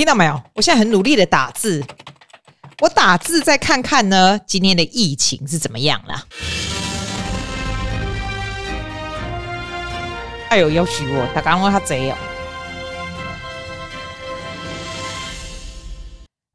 听到没有？我现在很努力的打字，我打字再看看呢，今天的疫情是怎么样了？哎呦，要许我，他刚刚他贼哦！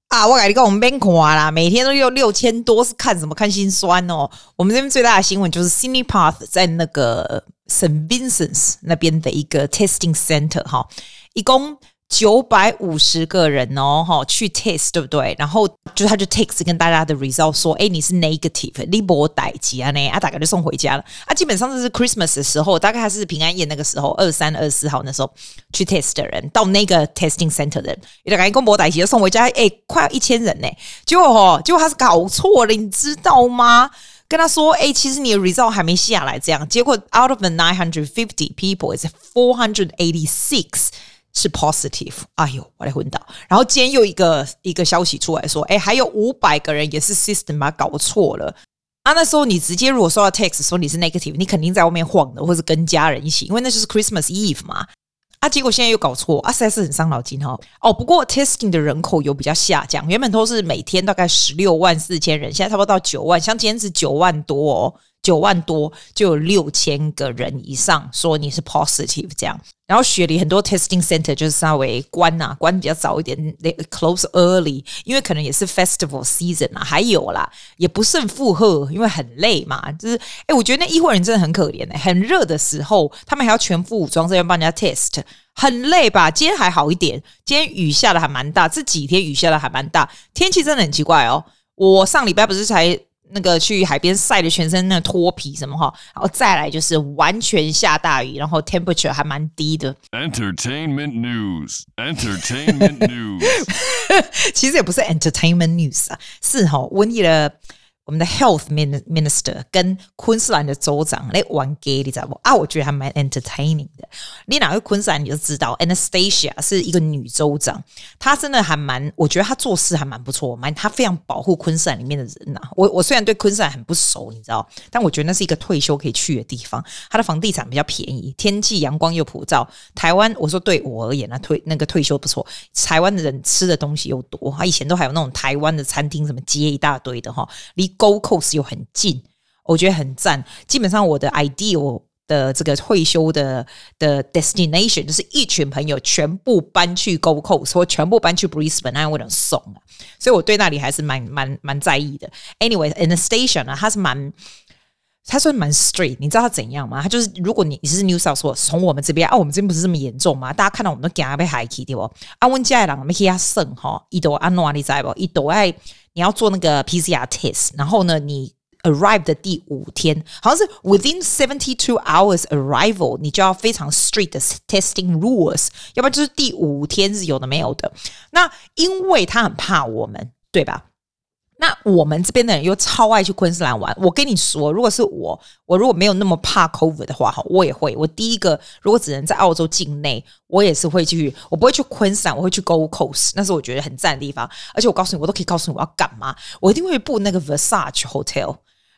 啊，我跟你讲，我们边看啦，每天都有六千多，是看什么？看心酸哦。我们这边最大的新闻就是 Sydney Path 在那个 St. Vincent's 那边的一个 testing center 哈，一共。九百五十个人哦，哈，去 test 对不对？然后就他就 text 跟大家的 result 说，哎，你是 negative，你没代志啊，呢，啊，大概就送回家了。啊，基本上这是 Christmas 的时候，大概还是平安夜那个时候，二三、二四号那时候去 test 的人，到那个 testing center 的人，也大概一共没代就送回家，哎，快要一千人呢。结果哦，结果他是搞错了，你知道吗？跟他说，哎，其实你的 result 还没下来，这样。结果 out of the nine hundred fifty people，is four hundred eighty six。是 positive，哎呦，我来昏倒。然后今天又一个一个消息出来说，哎，还有五百个人也是 system 把它搞错了。啊，那时候你直接如果收到 text 说你是 negative，你肯定在外面晃的，或者跟家人一起，因为那就是 Christmas Eve 嘛。啊，结果现在又搞错，啊，实在是很伤脑筋哈、哦。哦，不过 testing 的人口有比较下降，原本都是每天大概十六万四千人，现在差不多到九万，像今天是九万多哦。九万多就有六千个人以上说你是 positive 这样，然后雪梨很多 testing center 就是稍微关呐、啊，关比较早一点，they close early，因为可能也是 festival season 啊，还有啦，也不胜负荷，因为很累嘛，就是哎，我觉得那医护人真的很可怜哎、欸，很热的时候他们还要全副武装在那帮人家 test，很累吧？今天还好一点，今天雨下的还蛮大，这几天雨下的还蛮大，天气真的很奇怪哦。我上礼拜不是才。那个去海边晒的全身那脱皮什么哈，然后再来就是完全下大雨，然后 temperature 还蛮低的。Entertainment news，Entertainment news，其实也不是 entertainment news 啊，是哈，瘟疫了。我们的 Health Minister 跟昆士兰的州长来玩 gay，你知道不？啊，我觉得还蛮 entertaining 的。你哪个昆士兰你就知道，Anastasia 是一个女州长，她真的还蛮，我觉得她做事还蛮不错，蛮她非常保护昆士兰里面的人呐、我我虽然对昆士兰很不熟，你知道，但我觉得那是一个退休可以去的地方。它的房地产比较便宜，天气阳光又普照。台湾我说对我而言呢，退那个退休不错。台湾的人吃的东西又多，她以前都还有那种台湾的餐厅，什么街一大堆的哈，离。Gold Coast 又很近，我觉得很赞。基本上我的 ideal 的这个退休的的 destination 就是一群朋友全部搬去 Gold Coast，或全部搬去 Brisbane，那我能送啊。所以我对那里还是蛮蛮蛮在意的。Anyway，In the station 呢，它是蛮。他说蛮 straight，你知道他怎样吗？他就是如果你你是 New South，从我们这边啊，我们这边不是这么严重吗？大家看到我们都惊啊被害去对不？啊，温家人没给他生哈，一朵安诺你知不？一朵爱你要做那个 PCR test，然后呢，你 arrive 的第五天，好像是 within seventy two hours arrival，你就要非常 strict 的 testing rules，要不然就是第五天是有的没有的。那因为他很怕我们，对吧？那我们这边的人又超爱去昆士兰玩。我跟你说，如果是我，我如果没有那么怕 COVID 的话，哈，我也会。我第一个如果只能在澳洲境内，我也是会去。我不会去昆士兰，我会去 Gold Coast，那是我觉得很赞的地方。而且我告诉你，我都可以告诉你我要干嘛。我一定会布那个 Versace Hotel，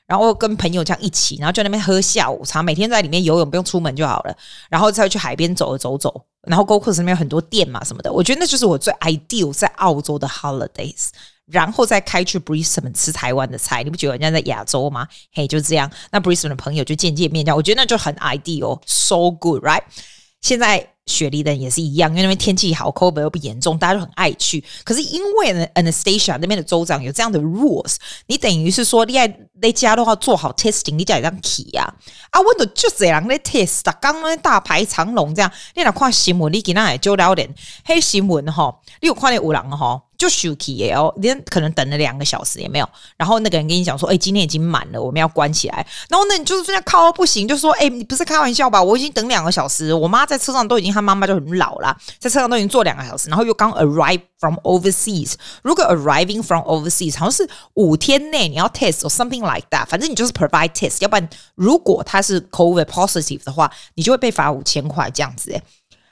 然后跟朋友这样一起，然后就在那边喝下午茶，每天在里面游泳，不用出门就好了。然后再去海边走走走。然后 Gold Coast 那边有很多店嘛什么的，我觉得那就是我最 ideal 在澳洲的 holidays。然后再开去 Brisbane 吃台湾的菜，你不觉得人家在亚洲吗？嘿，就这样。那 Brisbane 的朋友就见见面，这样我觉得那就很 ideal，so good，right？现在雪梨的人也是一样，因为那边天气好，COVID 又不严重，大家都很爱去。可是因为呢，Anastasia 那边的州长有这样的 rules，你等于是说，你在那家的话做好 testing，你才会当去呀。啊，我都就这样在 test，刚刚大排长龙这样。你来看新闻，你给那就聊点黑新闻哈，你有看那有人哈？就 shuky 哦，连可能等了两个小时也没有。然后那个人跟你讲说：“哎、欸，今天已经满了，我们要关起来。”然后那你就是非常靠不行，就说：“哎、欸，你不是开玩笑吧？我已经等两个小时，我妈在车上都已经，她妈妈就很老了，在车上都已经坐两个小时，然后又刚 arrive from overseas。如果 arriving from overseas，好像是五天内你要 test or something like that，反正你就是 provide test。要不然如果他是 COVID positive 的话，你就会被罚五千块这样子。”诶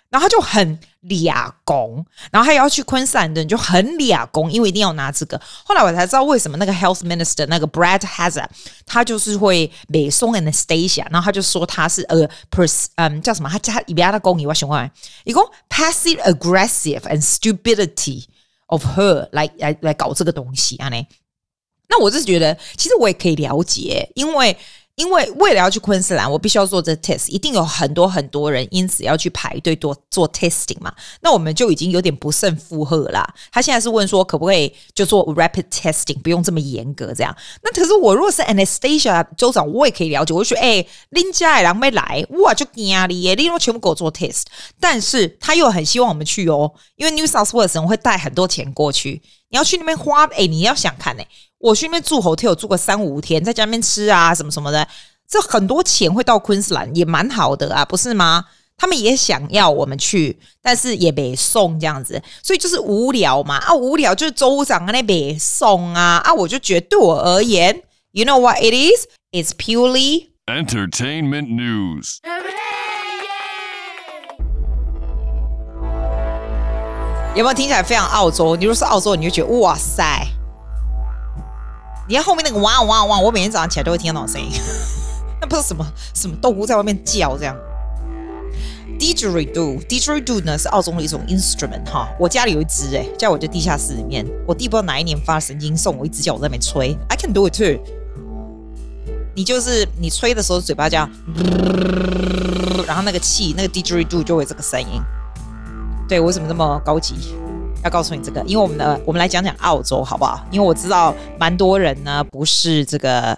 然后他就很俩工，然后他要去昆士兰的人就很俩工，因为一定要拿这个。后来我才知道为什么那个 Health Minister 那个 Brad Hazard，他就是会北宋 Anastasia，然后他就说他是呃 pers 嗯叫什么？他加伊比亚的工以外喜欢一共 passive aggressive and stupidity of her 来来来搞这个东西啊呢？那我是觉得其实我也可以了解，因为。因为为了要去昆士兰，我必须要做这 test，一定有很多很多人因此要去排队做做 testing 嘛。那我们就已经有点不胜负荷啦。他现在是问说，可不可以就做 rapid testing，不用这么严格这样？那可是我如果是 Anastasia 州长，我也可以了解。我就说，哎，林家人没来，哇，就压力耶，你都全部给我做 test。但是他又很希望我们去哦，因为 New South Wales 会带很多钱过去，你要去那边花，哎，你要想看呢。我去那边住 hotel 住个三五天，在家里面吃啊什么什么的，这很多钱会到昆士兰，也蛮好的啊，不是吗？他们也想要我们去，但是也没送这样子，所以就是无聊嘛啊，无聊就是州长那边送啊啊，我就觉得对我而言，you know what it is? It's purely entertainment news。有没有听起来非常澳洲？你如果是澳洲，你就觉得哇塞。你看后面那个汪汪汪，我每天早上起来都会听到那种声音，那不知道什么什么动物在外面叫这样。Didgeridoo，Didgeridoo 呢是澳洲的一种 instrument 哈，我家里有一只诶、欸，在我的地下室里面，我弟不知道哪一年发神经送我一只，叫我在那边吹，I can do it too。你就是你吹的时候嘴巴这样，然后那个气那个 Didgeridoo 就会这个声音。对，为什么那么高级？要告诉你这个，因为我们的我们来讲讲澳洲好不好？因为我知道蛮多人呢不是这个，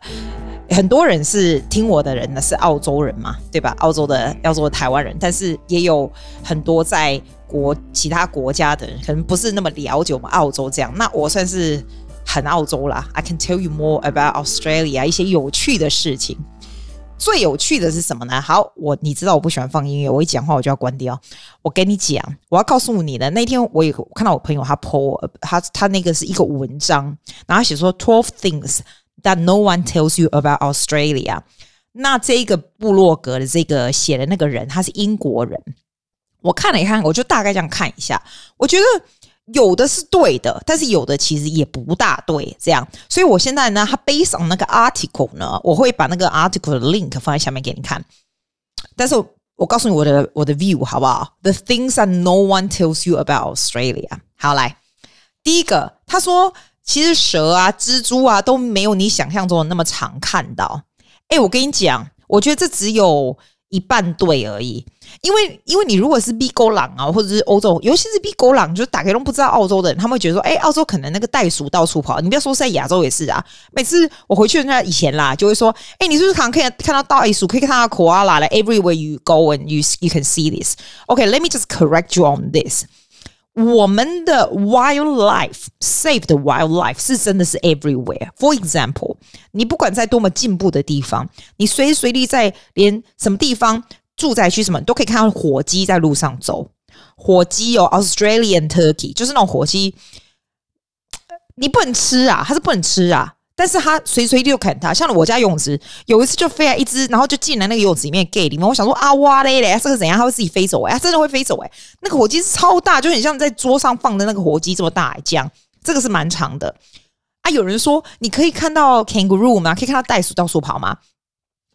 很多人是听我的人呢是澳洲人嘛，对吧？澳洲的澳洲台湾人，但是也有很多在国其他国家的人，可能不是那么了解我们澳洲这样。那我算是很澳洲啦，I can tell you more about Australia 一些有趣的事情。最有趣的是什么呢？好，我你知道我不喜欢放音乐，我一讲话我就要关掉。我跟你讲，我要告诉你的那天，我有看到我朋友他 po 他他那个是一个文章，然后写说 twelve things that no one tells you about Australia。那这个部落格的这个写的那个人他是英国人，我看了一看，我就大概这样看一下，我觉得。有的是对的，但是有的其实也不大对，这样。所以我现在呢，它 based on 那个 article 呢，我会把那个 article 的 link 放在下面给你看。但是我，我告诉你我的我的 view 好不好？The things that no one tells you about Australia。好，来，第一个，他说其实蛇啊、蜘蛛啊都没有你想象中的那么常看到。诶，我跟你讲，我觉得这只有。一半对而已，因为因为你如果是 B 狗狼啊，或者是欧洲，尤其是 B 狗狼，就打开都不知道澳洲的人，他们会觉得说，哎，澳洲可能那个袋鼠到处跑。你不要说在亚洲也是啊，每次我回去人家以前啦，就会说，哎，你是不是常可以看到袋鼠，可以看到 koala 了，everywhere you go and you you can see this. Okay, let me just correct you on this. 我们的 wildlife saved wildlife 是真的是 everywhere。For example，你不管在多么进步的地方，你随时随地在连什么地方住宅区什么，都可以看到火鸡在路上走。火鸡有 Australian turkey，就是那种火鸡，你不能吃啊，它是不能吃啊。但是他随随地就砍它，像我家泳池有一次就飞来一只，然后就进来那个游泳池里面 gay 里面。我想说啊哇嘞嘞，这个怎样？它会自己飞走哎、欸，它真的会飞走哎、那个火鸡是超大，就很像在桌上放的那个火鸡这么大、欸，这样这个是蛮长的啊。有人说你可以看到 kangaroo 吗？可以看到袋鼠到处跑吗？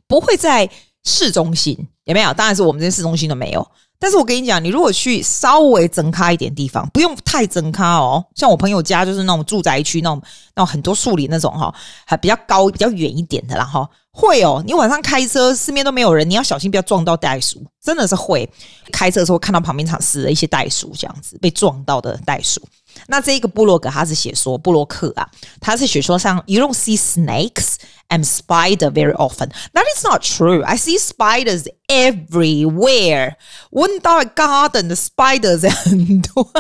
不会在市中心有没有？当然是我们这些市中心都没有。但是我跟你讲，你如果去稍微整咖一点地方，不用太整咖哦。像我朋友家就是那种住宅区，那种那种很多树林那种哈，还比较高、比较远一点的啦哈。会哦，你晚上开车，四面都没有人，你要小心不要撞到袋鼠，真的是会。开车的时候看到旁边场死了一些袋鼠，这样子被撞到的袋鼠。那这一个布洛格他是写说布洛克啊，他是写说像 you don't see snakes and spider very often. That is not true. I see spiders everywhere. 我到 garden 的 spiders 很多，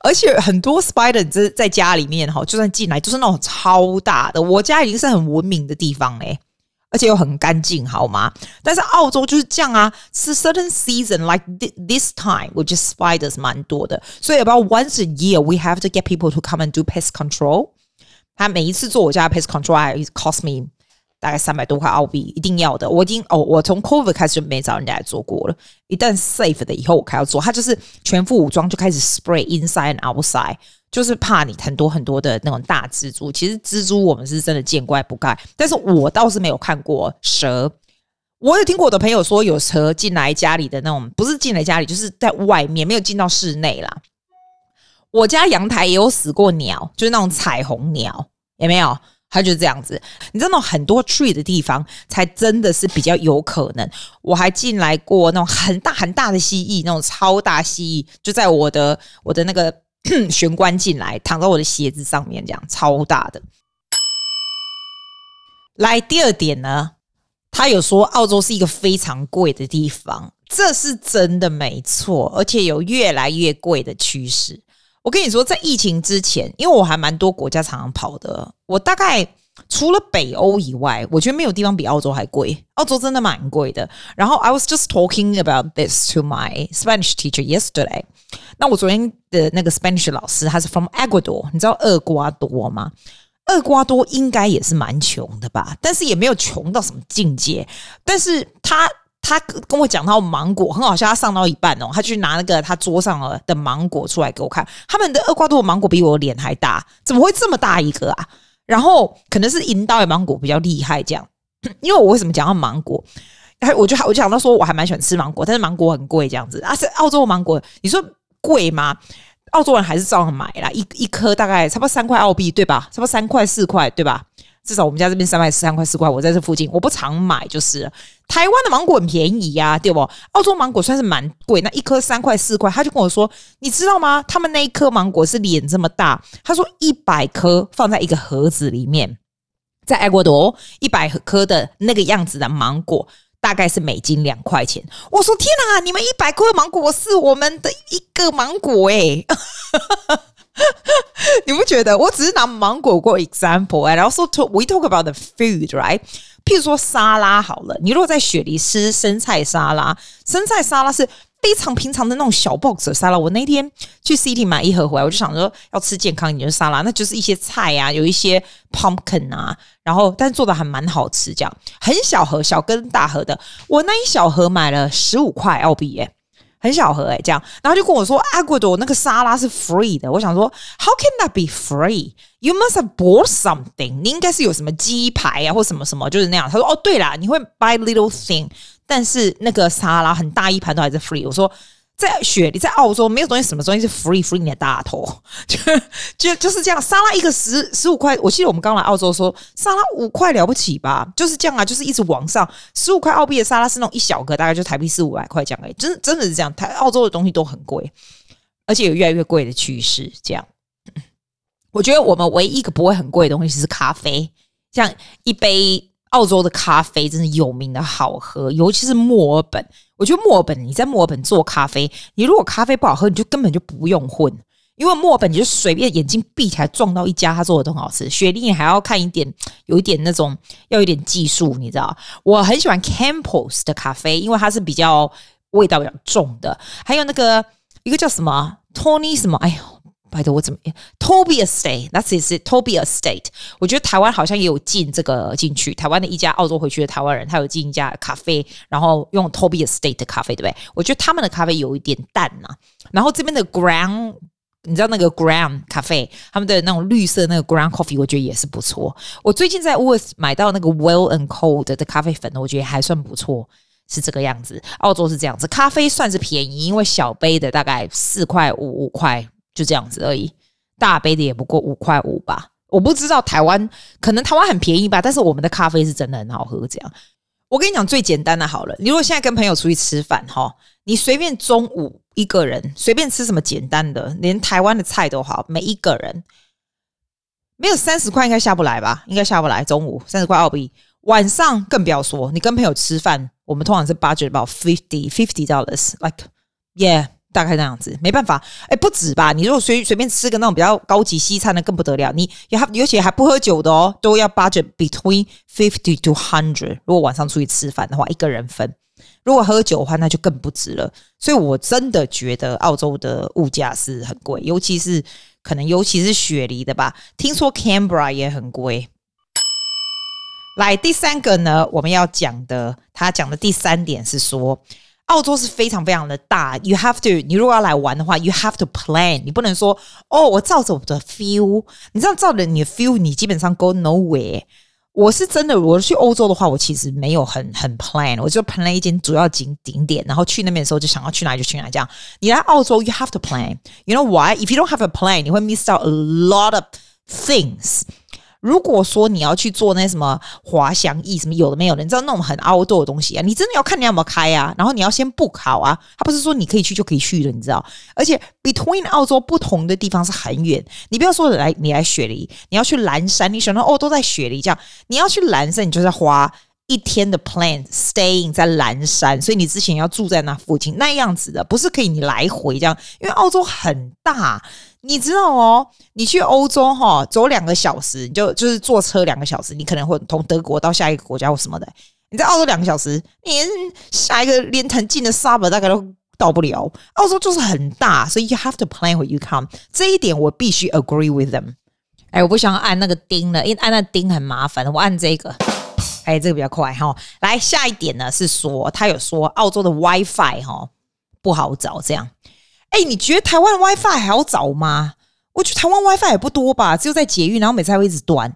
而且很多 spider 在在家里面哈，就算进来就是那种超大的。我家已经是很文明的地方嘞。而且又很干净，好吗？但是澳洲就是这样啊，是 certain season like this time，我觉得 spiders 蛮多的。所以 about once a year we have to get people to come and do pest control。他每一次做我家 pest control，it cost me 大概三百多块澳币，一定要的。我已经哦，我从 COVID 开始就没找人家来做过了。一旦 safe 的以后，我开始做。他就是全副武装，就开始 spray inside and outside，就是怕你很多很多的那种大蜘蛛。其实蜘蛛我们是真的见怪不怪，但是我倒是没有看过蛇。我有听过我的朋友说，有蛇进来家里的那种，不是进来家里，就是在外面，没有进到室内啦。我家阳台也有死过鸟，就是那种彩虹鸟，有没有？它就是这样子。你知道那种很多 tree 的地方，才真的是比较有可能。我还进来过那种很大很大的蜥蜴，那种超大蜥蜴，就在我的我的那个 玄关进来，躺在我的鞋子上面，这样超大的。来，第二点呢，他有说澳洲是一个非常贵的地方，这是真的没错，而且有越来越贵的趋势。我跟你说，在疫情之前，因为我还蛮多国家常常跑的，我大概除了北欧以外，我觉得没有地方比澳洲还贵。澳洲真的蛮贵的。然后，I was just talking about this to my Spanish teacher yesterday。那我昨天的那个 Spanish 老师，他是 from Ecuador，你知道厄瓜多吗？厄瓜多应该也是蛮穷的吧，但是也没有穷到什么境界。但是他。他跟我讲到芒果很好笑，他上到一半哦，他去拿那个他桌上的芒果出来给我看。他们的厄瓜多芒果比我脸还大，怎么会这么大一个啊？然后可能是引导的芒果比较厉害，这样。因为我为什么讲到芒果？哎，我就我就想到说，我还蛮喜欢吃芒果，但是芒果很贵，这样子啊。是澳洲芒果，你说贵吗？澳洲人还是照样买啦，一一颗大概差不多三块澳币，对吧？差不多三块四块，对吧？至少我们家这边三块三块四块，我在这附近，我不常买就是。台湾的芒果很便宜呀、啊，对不？澳洲芒果算是蛮贵，那一颗三块四块。他就跟我说，你知道吗？他们那一颗芒果是脸这么大。他说一百颗放在一个盒子里面，在埃国多一百颗的那个样子的芒果，大概是美金两块钱。我说天哪，你们一百颗芒果是我们的一个芒果诶、欸。你不觉得？我只是拿芒果过 example，然后说 we talk about the food，right？譬如说沙拉好了，你如果在雪梨吃生菜沙拉，生菜沙拉是非常平常的那种小 box 的沙拉。我那天去 City 买一盒回来，我就想说要吃健康一点的沙拉，那就是一些菜啊，有一些 pumpkin 啊，然后但是做的还蛮好吃，这样很小盒，小跟大盒的。我那一小盒买了十五块澳币耶。很小盒哎，这样，然后就跟我说，阿古多那个沙拉是 free 的。我想说，How can that be free? You must have bought something。你应该是有什么鸡排啊，或什么什么，就是那样。他说，哦，对啦，你会 buy little thing，但是那个沙拉很大一盘都还是 free。我说。在雪你，在澳洲没有东西，什么东西是 free free 你的大头，就就就是这样。沙拉一个十十五块，我记得我们刚来澳洲说沙拉五块了不起吧，就是这样啊，就是一直往上。十五块澳币的沙拉是那种一小个，大概就台币四五百块这样哎，真真的是这样。台澳洲的东西都很贵，而且有越来越贵的趋势。这样，我觉得我们唯一一个不会很贵的东西是咖啡，像一杯。澳洲的咖啡真的有名的好喝，尤其是墨尔本。我觉得墨尔本，你在墨尔本做咖啡，你如果咖啡不好喝，你就根本就不用混，因为墨尔本你就随便眼睛闭起来撞到一家他做的都很好吃。雪梨你还要看一点，有一点那种要有点技术，你知道？我很喜欢 Campbell's 的咖啡，因为它是比较味道比较重的。还有那个一个叫什么 Tony 什么？哎呦。拜托我怎么样？Toby Estate，That's it, Toby Estate。我觉得台湾好像也有进这个进去。台湾的一家澳洲回去的台湾人，他有进一家咖啡，然后用 Toby Estate 的咖啡，对不对？我觉得他们的咖啡有一点淡呐、然后这边的 Ground，你知道那个 Ground 咖啡，他们的那种绿色那个 Ground Coffee，我觉得也是不错。我最近在 Walt 买到那个 Well and Cold 的咖啡粉，我觉得还算不错，是这个样子。澳洲是这样子，咖啡算是便宜，因为小杯的大概四块五五块。就这样子而已，大杯的也不过五块五吧。我不知道台湾，可能台湾很便宜吧，但是我们的咖啡是真的很好喝。这样，我跟你讲最简单的好了，你如果现在跟朋友出去吃饭哈，你随便中午一个人随便吃什么简单的，连台湾的菜都好，每一个人没有三十块应该下不来吧？应该下不来。中午三十块澳币，晚上更不要说。你跟朋友吃饭，我们通常是 budget about fifty fifty dollars，like yeah。大概那样子，没办法，哎，不止吧？你如果随随便吃个那种比较高级西餐的，更不得了。你也还，尤其还不喝酒的哦，都要 budget between fifty to hundred。如果晚上出去吃饭的话，一个人分；如果喝酒的话，那就更不值了。所以我真的觉得澳洲的物价是很贵，尤其是可能尤其是雪梨的吧。听说 Canberra 也很贵。来第三个呢，我们要讲的，他讲的第三点是说，澳洲是非常非常的大，you have to，你如果要来玩的话，you have to plan，你不能说哦，我照着我的 feel，你这样照着你的 feel，你基本上 go nowhere。我是真的，我去欧洲的话，我其实没有很很 plan，我就 plan 一间主要景景点，然后去那边的时候就想要去哪里就去哪里。这样，你来澳洲，you have to plan。You know why? If you don't have a plan，你会 miss out a lot of things。 如果说你要去做那什么滑翔翼什么有的没有的，你知道那种很 outdoor 的东西啊，你真的要看你有没有开啊，然后你要先报考啊，他不是说你可以去就可以去的，你知道？而且 between 澳洲不同的地方是很远，你不要说来你来雪梨，你要去蓝山，你想到哦都在雪梨这样，你要去蓝山，你就在花一天的 plan staying 在蓝山，所以你之前要住在那附近那样子的，不是可以你来回这样，因为澳洲很大。你知道哦，你去欧洲哈，走两个小时，你就就是坐车两个小时，你可能会从德国到下一个国家或什么的。你在澳洲两个小时，你下一个连很近的 sub 大概都到不了。澳洲就是很大，所以 you have to plan when you come。这一点我必须 agree with them。哎，我不想按那个钉了，因为按那钉很麻烦。我按这个，哎，这个比较快哈。来，下一点呢是说，他有说澳洲的 WiFi 哈不好找，这样。哎，你觉得台湾的 WiFi 还好找吗？我觉得台湾 WiFi 也不多吧，只有在捷运，然后每次还会一直断。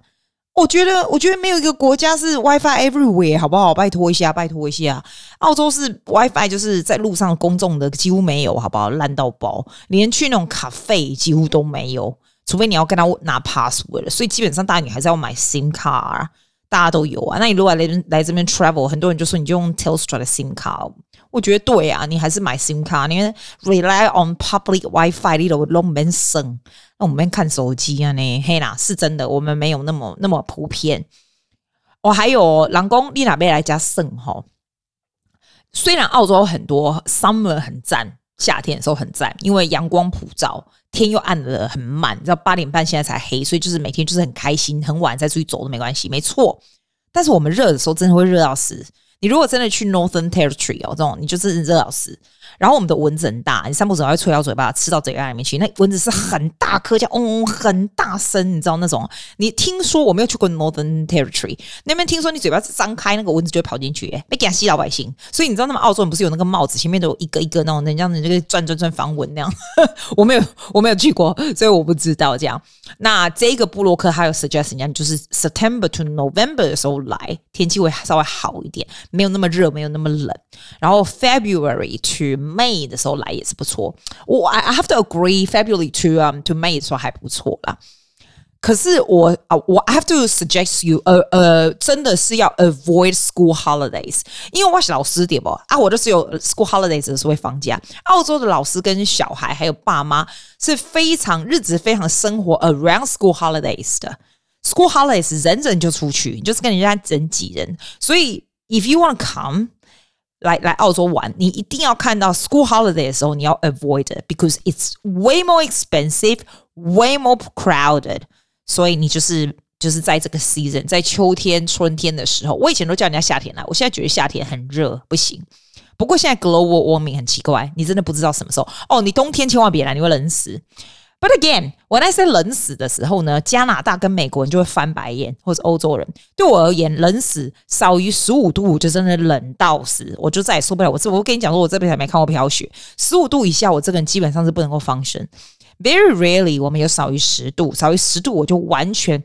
我觉得，我觉得没有一个国家是 WiFi everywhere，好不好？拜托一下，拜托一下。澳洲是 WiFi，就是在路上公众的几乎没有，好不好？烂到爆，连去那种咖啡几乎都没有，除非你要跟他拿 password。所以基本上，大家你还是要买 SIM 卡，大家都有啊。那你如果来来这边 travel，很多人就说你就用 Telstra 的 SIM 卡。我觉得对啊，你还是买 SIM 卡，因为 rely on public WiFi 你都弄不省。那我们看手机啊呢，嘿啦，是真的，我们没有那么那么普遍。我、哦、还有人工，你哪边来加省哈？虽然澳洲很多 summer 很赞，夏天的时候很赞，因为阳光普照，天又暗得很慢，你知道八点半现在才黑，所以就是每天就是很开心，很晚再出去走都没关系，没错。但是我们热的时候真的会热到死。你如果真的去 Northern Territory 哦，这种你就是热到死。然后我们的蚊子很大，你散步时会吹到嘴巴，吃到嘴巴里面去。那蚊子是很大颗，叫嗡嗡很大声，你知道那种？你听说我没有去过 Northern Territory 那边，听说你嘴巴张开，那个蚊子就会跑进去，哎，被给吸老百姓。所以你知道，那么澳洲人不是有那个帽子，前面都有一个一个那种，人家你这个转转转防蚊那样。我没有，我没有去过，所以我不知道这样。那这个部落客还有 suggest 人家就是 September to November 的时候来，天气会稍微好一点，没有那么热，没有那么冷。然后 February to May 的时候来也是不错，我 I I have to agree February to um to May 的时候还不错啦。可是我啊，我 I have to suggest you，呃呃，真的是要 avoid school holidays，因为我是老师点不啊，我就是有 school holidays 的时候会放假。澳洲的老师跟小孩还有爸妈是非常日子非常生活 around school holidays 的。school holidays 人人就出去，就是跟人家人挤人，所以 if you want to come。 来来澳洲玩，你一定要看到 school holiday 的时候，你要 avoid it，because it's way more expensive, way more crowded。所以你就是就是在这个 season，在秋天、春天的时候，我以前都叫人家夏天来，我现在觉得夏天很热，不行。不过现在 global warming 很奇怪，你真的不知道什么时候。哦，你冬天千万别来，你会冷死。But again，我那些冷死的时候呢，加拿大跟美国人就会翻白眼，或者欧洲人。对我而言，冷死少于十五度就真的冷到死，我就再也受不了。我这我跟你讲说，我这辈子还没看过飘雪。十五度以下，我这个人基本上是不能够 function。Very rarely，我们有少于十度，少于十度我就完全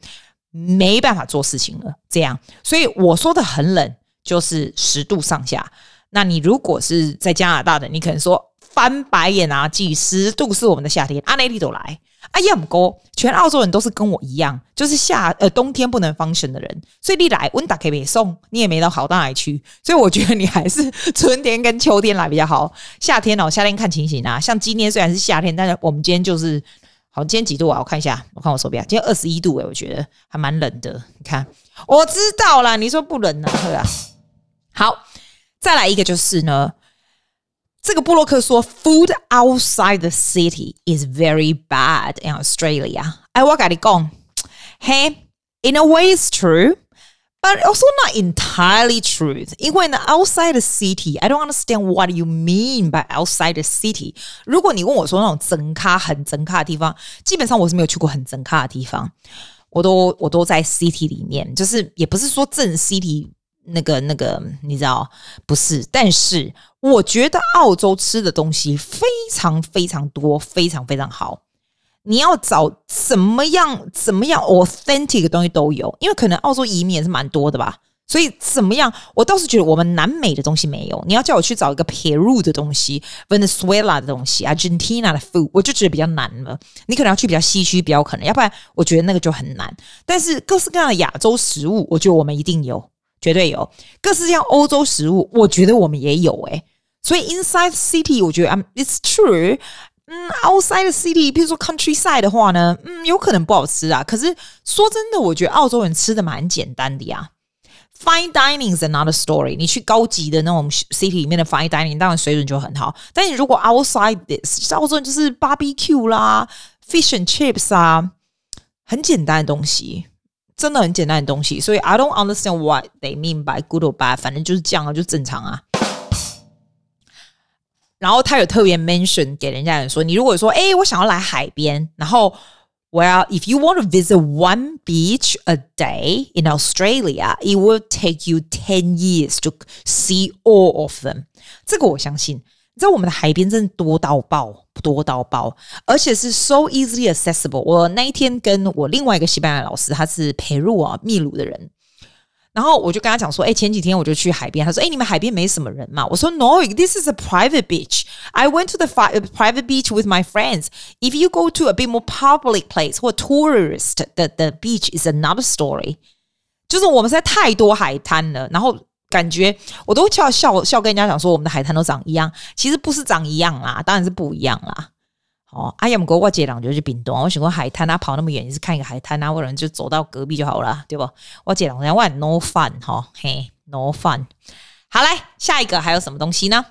没办法做事情了。这样，所以我说的很冷就是十度上下。那你如果是在加拿大的，你可能说。翻白眼啊！几十度是我们的夏天，阿内利都来。哎呀，不过全澳洲人都是跟我一样，就是夏呃冬天不能 function 的人，所以你来温达可以别送，你也没到好到哪里去。所以我觉得你还是春天跟秋天来比较好。夏天哦，夏天看情形啊。像今天虽然是夏天，但是我们今天就是好，今天几度啊？我看一下，我看我手表，今天二十一度诶，我觉得还蛮冷的。你看，我知道啦，你说不冷呢？对啊。好，再来一个就是呢。这个布洛克说，Food outside the city is very bad in Australia。哎，我跟你讲，Hey, in a way it's true, but also not entirely true。因为呢，outside the city, I don't understand what you mean by outside the city。如果你问我说那种整咖很整咖的地方，基本上我是没有去过很整咖的地方。 我都我都在 city 里面，就是也不是说正 city 那个那个，你知道不是？但是我觉得澳洲吃的东西非常非常多，非常非常好。你要找怎么样怎么样 authentic 的东西都有，因为可能澳洲移民也是蛮多的吧。所以怎么样？我倒是觉得我们南美的东西没有。你要叫我去找一个 Peru 的东西、Venezuela 的东西、Argentina 的 food，我就觉得比较难了。你可能要去比较西区，比较可能，要不然我觉得那个就很难。但是各式各样的亚洲食物，我觉得我们一定有，绝对有。各式各样欧洲食物，我觉得我们也有。诶，所以 Inside City，我觉得 It's true。嗯，Outside City，比如说 Countryside 的话呢，嗯，有可能不好吃啊。可是说真的，我觉得澳洲人吃的蛮简单的呀。Fine dining is another story。你去高级的那种 city 里面的 fine dining，当然水准就很好。但你如果 outside this，澳洲人就是 barbecue 啦，fish and chips 啊，很简单的东西，真的很简单的东西。所以 I don't understand what they mean by good or bad，反正就是这样啊，就正常啊。然后他有特别 mention 给人家人说，你如果说，哎，我想要来海边，然后。Well, if you want to visit one beach a day in Australia, it will take you ten years to see all of them. 这个我相信。 你知道我们的海边真的多到爆，多到爆，而且是 so easily accessible。我那一天跟我另外一个西班牙老师，他是佩鲁啊，秘鲁的人。然后我就跟他讲说，哎，前几天我就去海边。他说，哎，你们海边没什么人嘛？我说，No，this is a private beach. I went to the private beach with my friends. If you go to a bit more public place 或 tourist, the the beach is another story. 就是我们实在太多海滩了，然后 感觉我都笑笑笑跟人家讲说，我们的海滩都长一样。其实不是长一样啦，当然是不一样啦。哦，阿姆哥，我姐俩就去屏东，我想过海滩啊，跑那么远也是看一个海滩啊，或者就走到隔壁就好了，对不？我姐俩人家问 no fun 哈，嘿，no fun。好，来下一个还有什么东西呢？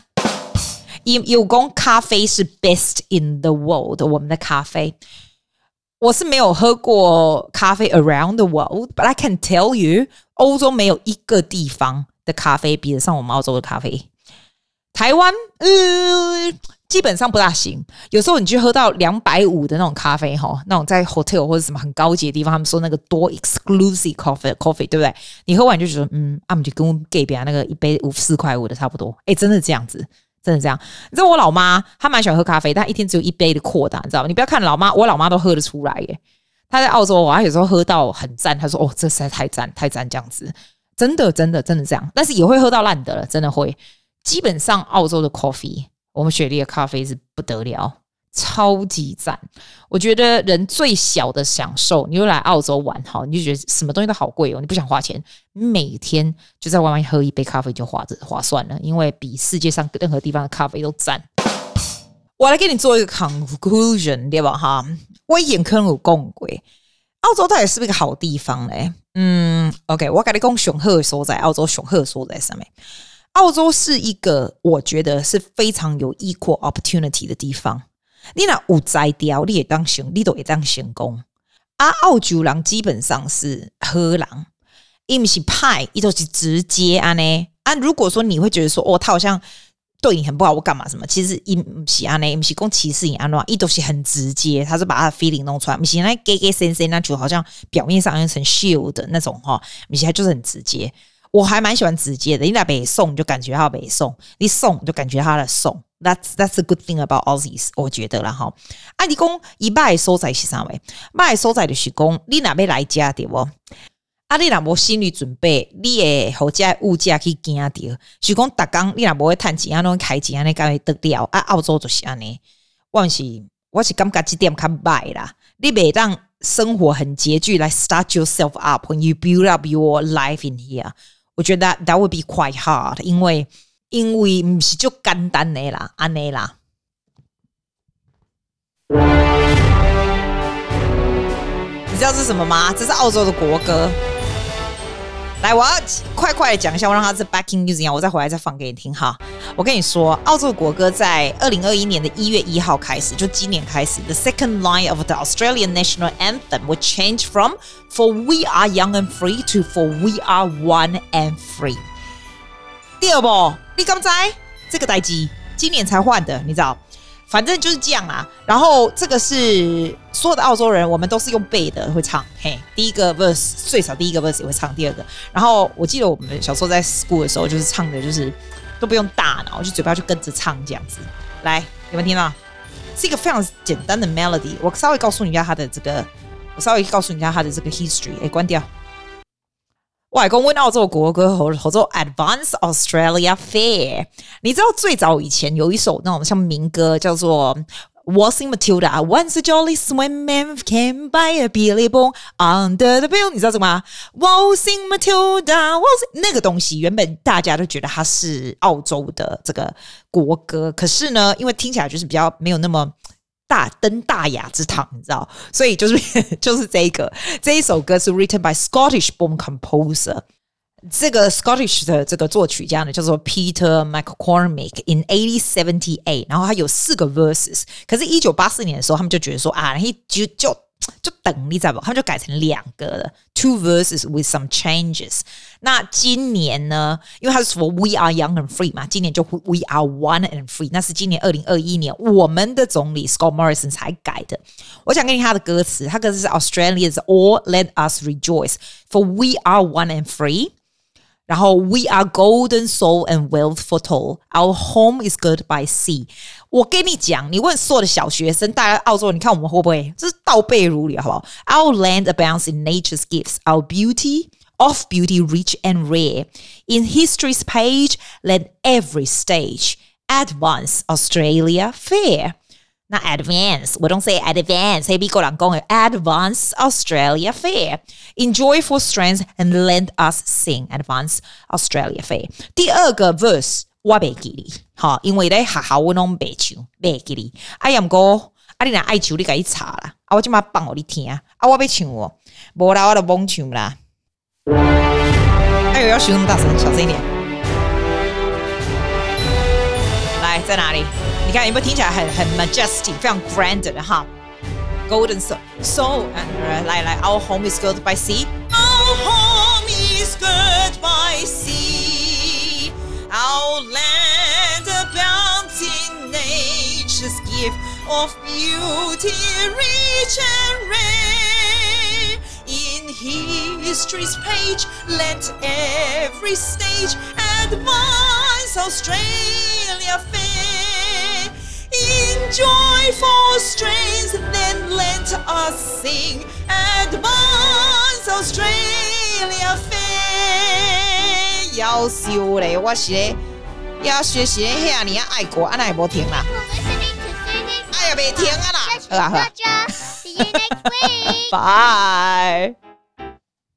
有有讲咖啡是 best in the world，我们的咖啡，我是没有喝过咖啡 around the world，but I can tell you，欧洲没有一个地方的咖啡比得上我们澳洲的咖啡。台湾，呃。基本上不大行，有时候你去喝到两百五的那种咖啡哈，那种在 hotel 或者什么很高级的地方，他们说那个多 exclusive coffee coffee，对不对？你喝完就觉得嗯，啊，我们就跟我们隔壁那个一杯五四块五的差不多，诶，真的这样子，真的这样。你知道我老妈她蛮喜欢喝咖啡，但一天只有一杯的扩大，你知道吗？你不要看老妈，我老妈都喝得出来耶。她在澳洲，她有时候喝到很赞，她说哦，这实在太赞太赞这样子，真的真的真的这样，但是也会喝到烂的了，真的会。基本上澳洲的 coffee。我们雪莉的咖啡是不得了，超级赞！我觉得人最小的享受，你又来澳洲玩哈，你就觉得什么东西都好贵哦，你不想花钱，每天就在外面喝一杯咖啡就划着划算了，因为比世界上任何地方的咖啡都赞。我来给你做一个 conclusion，对吧？哈，我眼坑有共轨，澳洲到底是不是一个好地方嘞？嗯，OK，我跟你讲熊鹤所在，澳洲熊鹤所在上面。澳洲是一个我觉得是非常有 equal opportunity 的地方。你那有才调，你也当行，你都也当成功。啊，澳洲人基本上是荷兰，伊不是派，伊都是直接安呢。啊，如果说你会觉得说，哦，他好像对你很不好，我干嘛什么？其实伊不是安呢，不是讲歧视你安怎，伊都是很直接，他是把他的 feeling 弄出来。不是那 gay gay 森森，那就好像表面上一层 shield 的那种哈，不是，他就是很直接。我还蛮喜欢直接的，你来北宋就感觉他北宋，你送就感觉他的宋。That's that's a good thing about Aussies，我觉得啦哈。啊，你讲一卖所在是啥位？卖所在就是讲你哪边来家对不？啊，你若无心理准备，你诶后价物价去惊掉。是讲逐工你若无会趁钱，安拢开钱安尼该会得了。啊，澳洲就是安尼。我是我是感觉这点较歹啦。你袂当生活很拮据来 start yourself up when you build up your life in here。我觉得 that would be quite hard，因为因为不是就简单的啦，安尼啦。你知道这是什么吗？这是澳洲的国歌。来，我要快快的讲一下，我让他是 backing music，我再回来再放给你听哈。我跟你说，澳洲国歌在二零二一年的一月一号开始，就今年开始，the second line of the Australian national anthem will change from For we are young and free to For we are one and free。第二步，你刚才这个代机今年才换的，你知道？反正就是这样啊。然后这个是所有的澳洲人，我们都是用背的会唱。嘿，第一个 verse 最少第一个 verse 也会唱第二个。然后我记得我们小时候在 school 的时候，就是唱的就是都不用大脑，就嘴巴就跟着唱这样子。来，有没有听到？是一个非常简单的 melody。我稍微告诉你一下它的这个，我稍微告诉你一下它的这个 history。哎，关掉。外公问澳洲国歌，合合作 Advance Australia Fair。你知道最早以前有一首那种像民歌，叫做 Waltzing Matilda。Once a jolly swimman came by a billabong under the bill。你知道什么吗？Waltzing Matilda，Waltzing 那个东西原本大家都觉得它是澳洲的这个国歌，可是呢，因为听起来就是比较没有那么。大登大雅之堂，你知道，所以就是就是这个这一首歌是 written by Scottish born composer，这个 Scottish 的这个作曲家呢叫做 Peter McCormick in eighteen seventy eight，然后他有四个 verses，可是，一九八四年的时候，他们就觉得说啊，他就就。就等你知道不？他们就改成两个了，two verses with some changes。那今年呢？因为他是说 We are young and free 嘛，今年就 We are one and free。那是今年二零二一年我们的总理 Scott Morrison 才改的。我想给你他的歌词，他歌词是 Australians all let us rejoice for we are one and free。然后，We are golden soul and wealth for told. Our home is good by sea。我跟你讲，你问所有的小学生，大家澳洲，你看我们会不会？这是倒背如流，好不好？Our land abounds in nature's gifts. Our beauty of beauty rich and rare. In history's page, let every stage advance Australia fair. 那 advance，我 don't say advance，黑比过人讲的 advance Australia fair，enjoy for strength and lend us sing advance Australia fair。第二个 verse 我袂记哩，好，因为咧学校我拢袂唱，袂记哩。哎呀，毋过啊，你若爱唱，你家己查啦。啊，我即马放互你听，啊，我要唱哦，无啦，我就懵唱啦。 哎呦，要学那么大声，小声一点。来，在哪里？你看有没有听起来很很 majestic，非常 grand 的哈？Golden soul soul，来来，Our home is good by sea。Our home is good by sea。Our land abounds in nature's gift of beauty rich and rare。 In history's page, let every stage advance Australia fair。Enjoy for strains, then let us sing. Advance Australia fair。夭寿嘞，我是咧要学习遐尔爱国，安奈无停啦。哎呀，别停啊啦！好啊好啊。See you next week. Bye.